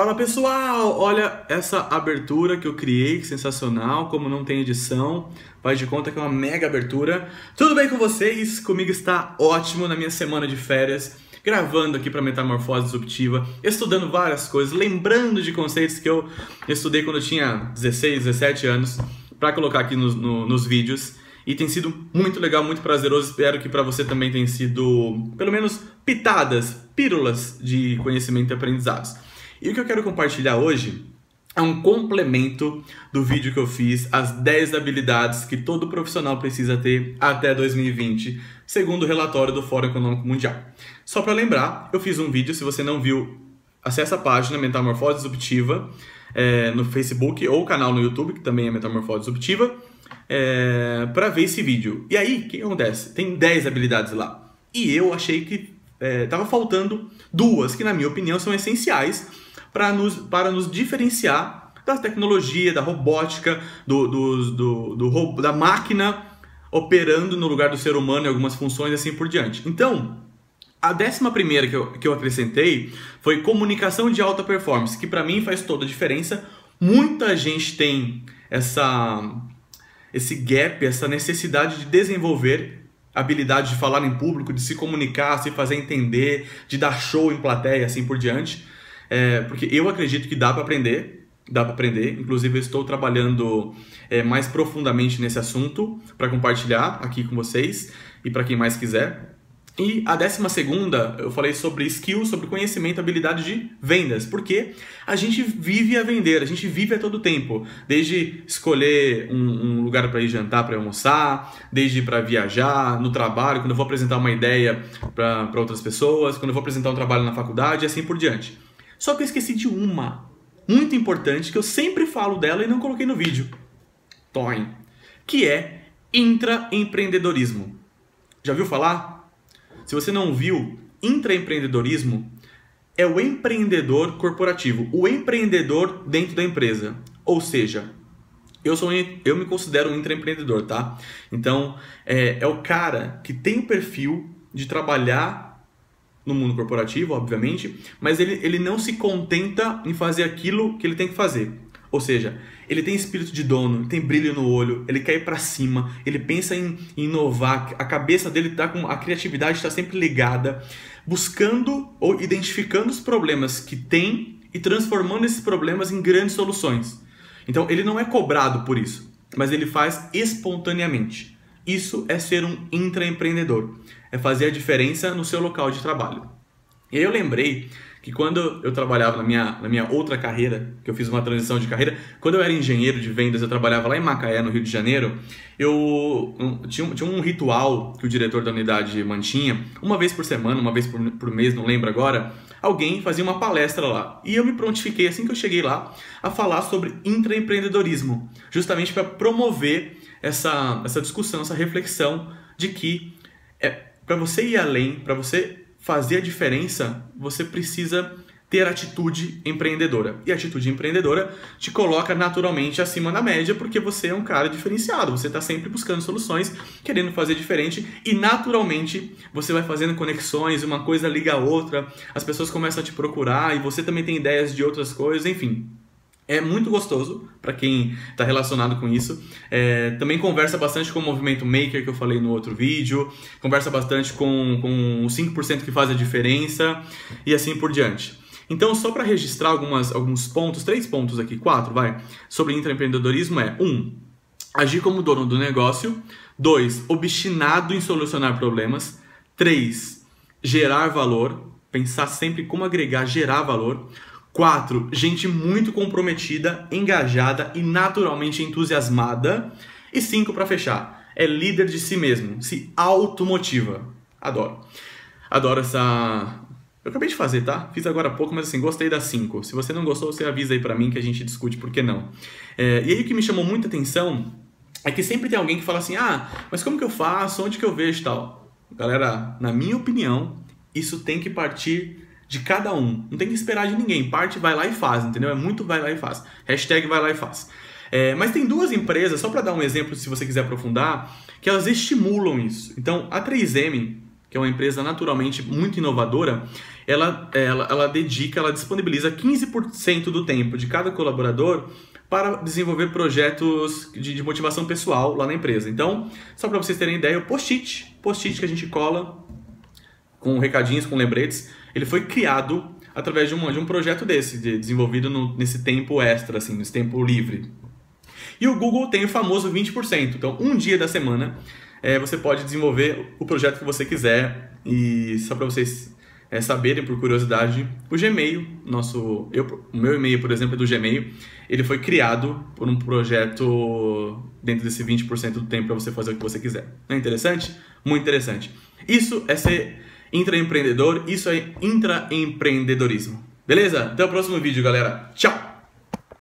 Fala pessoal, olha essa abertura que eu criei, que sensacional, como não tem edição, faz de conta que é uma mega abertura. Tudo bem com vocês? Comigo está ótimo na minha semana de férias, gravando aqui para Metamorfose Disruptiva, estudando várias coisas, lembrando de conceitos que eu estudei quando eu tinha 16, 17 anos, para colocar aqui no, no, nos vídeos. E tem sido muito legal, muito prazeroso. Espero que para você também tenha sido, pelo menos, pitadas, pílulas de conhecimento e aprendizados. E o que eu quero compartilhar hoje é um complemento do vídeo que eu fiz, as 10 habilidades que todo profissional precisa ter até 2020, segundo o relatório do Fórum Econômico Mundial. Só para lembrar, eu fiz um vídeo, se você não viu, acesse a página Metamorfose Disruptiva é, no Facebook ou o canal no YouTube, que também é Metamorfose Disruptiva, é, para ver esse vídeo. E aí, o que acontece? Tem 10 habilidades lá. E eu achei que estava é, faltando duas, que na minha opinião são essenciais para nos, para nos diferenciar da tecnologia, da robótica, do, do, do, do, da máquina operando no lugar do ser humano em algumas funções e assim por diante. Então, a décima primeira que eu, que eu acrescentei foi comunicação de alta performance, que para mim faz toda a diferença. Muita gente tem essa, esse gap, essa necessidade de desenvolver habilidade de falar em público, de se comunicar, se fazer entender, de dar show em plateia, assim por diante. É, porque eu acredito que dá para aprender, dá para aprender. Inclusive, eu estou trabalhando é, mais profundamente nesse assunto para compartilhar aqui com vocês e para quem mais quiser. E a décima segunda, eu falei sobre skills, sobre conhecimento, habilidade de vendas, porque a gente vive a vender, a gente vive a todo tempo, desde escolher um, um lugar para ir jantar, para almoçar, desde para viajar, no trabalho, quando eu vou apresentar uma ideia para outras pessoas, quando eu vou apresentar um trabalho na faculdade e assim por diante. Só que eu esqueci de uma, muito importante, que eu sempre falo dela e não coloquei no vídeo. Toin. Que é intraempreendedorismo. Já viu falar? Se você não viu, intraempreendedorismo é o empreendedor corporativo, o empreendedor dentro da empresa. Ou seja, eu sou eu me considero um intraempreendedor, tá? Então, é, é o cara que tem o perfil de trabalhar no mundo corporativo, obviamente, mas ele, ele não se contenta em fazer aquilo que ele tem que fazer. Ou seja, ele tem espírito de dono, tem brilho no olho, ele quer ir para cima, ele pensa em, em inovar, a cabeça dele tá com a criatividade está sempre ligada, buscando ou identificando os problemas que tem e transformando esses problemas em grandes soluções. Então, ele não é cobrado por isso, mas ele faz espontaneamente. Isso é ser um intraempreendedor é fazer a diferença no seu local de trabalho. E aí eu lembrei que quando eu trabalhava na minha, na minha outra carreira, que eu fiz uma transição de carreira, quando eu era engenheiro de vendas, eu trabalhava lá em Macaé, no Rio de Janeiro, eu um, tinha, tinha um ritual que o diretor da unidade mantinha, uma vez por semana, uma vez por, por mês, não lembro agora, alguém fazia uma palestra lá. E eu me prontifiquei assim que eu cheguei lá a falar sobre intraempreendedorismo, justamente para promover essa, essa discussão, essa reflexão de que é, para você ir além, para você fazer a diferença, você precisa ter atitude empreendedora. E a atitude empreendedora te coloca naturalmente acima da média, porque você é um cara diferenciado, você está sempre buscando soluções, querendo fazer diferente, e naturalmente você vai fazendo conexões, uma coisa liga a outra, as pessoas começam a te procurar e você também tem ideias de outras coisas, enfim. É muito gostoso para quem está relacionado com isso. É, também conversa bastante com o movimento Maker que eu falei no outro vídeo. Conversa bastante com, com os 5% que faz a diferença e assim por diante. Então, só para registrar algumas, alguns pontos, três pontos aqui, quatro, vai, sobre intraempreendedorismo é: um, agir como dono do negócio. Dois, obstinado em solucionar problemas. Três, gerar valor. Pensar sempre como agregar, gerar valor. Quatro, gente muito comprometida, engajada e naturalmente entusiasmada. E cinco, para fechar, é líder de si mesmo, se automotiva. Adoro. Adoro essa. Eu acabei de fazer, tá? Fiz agora há pouco, mas assim, gostei das cinco. Se você não gostou, você avisa aí pra mim que a gente discute por que não. É, e aí o que me chamou muita atenção é que sempre tem alguém que fala assim: ah, mas como que eu faço? Onde que eu vejo tal? Galera, na minha opinião, isso tem que partir de cada um. Não tem que esperar de ninguém. Parte, vai lá e faz, entendeu? É muito vai lá e faz. Hashtag vai lá e faz. É, mas tem duas empresas, só para dar um exemplo, se você quiser aprofundar, que elas estimulam isso. Então, a 3M, que é uma empresa naturalmente muito inovadora, ela, ela, ela dedica, ela disponibiliza 15% do tempo de cada colaborador para desenvolver projetos de, de motivação pessoal lá na empresa. Então, só para vocês terem ideia, o post-it, post-it que a gente cola com recadinhos, com lembretes, ele foi criado através de um, de um projeto desse, de, desenvolvido no, nesse tempo extra, assim, nesse tempo livre. E o Google tem o famoso 20%. Então, um dia da semana, é, você pode desenvolver o projeto que você quiser. E só para vocês é, saberem, por curiosidade, o Gmail, nosso, eu, o meu e-mail, por exemplo, é do Gmail, ele foi criado por um projeto dentro desse 20% do tempo para você fazer o que você quiser. Não é interessante? Muito interessante. Isso é ser intraempreendedor, isso é intraempreendedorismo. Beleza? Até o próximo vídeo, galera. Tchau!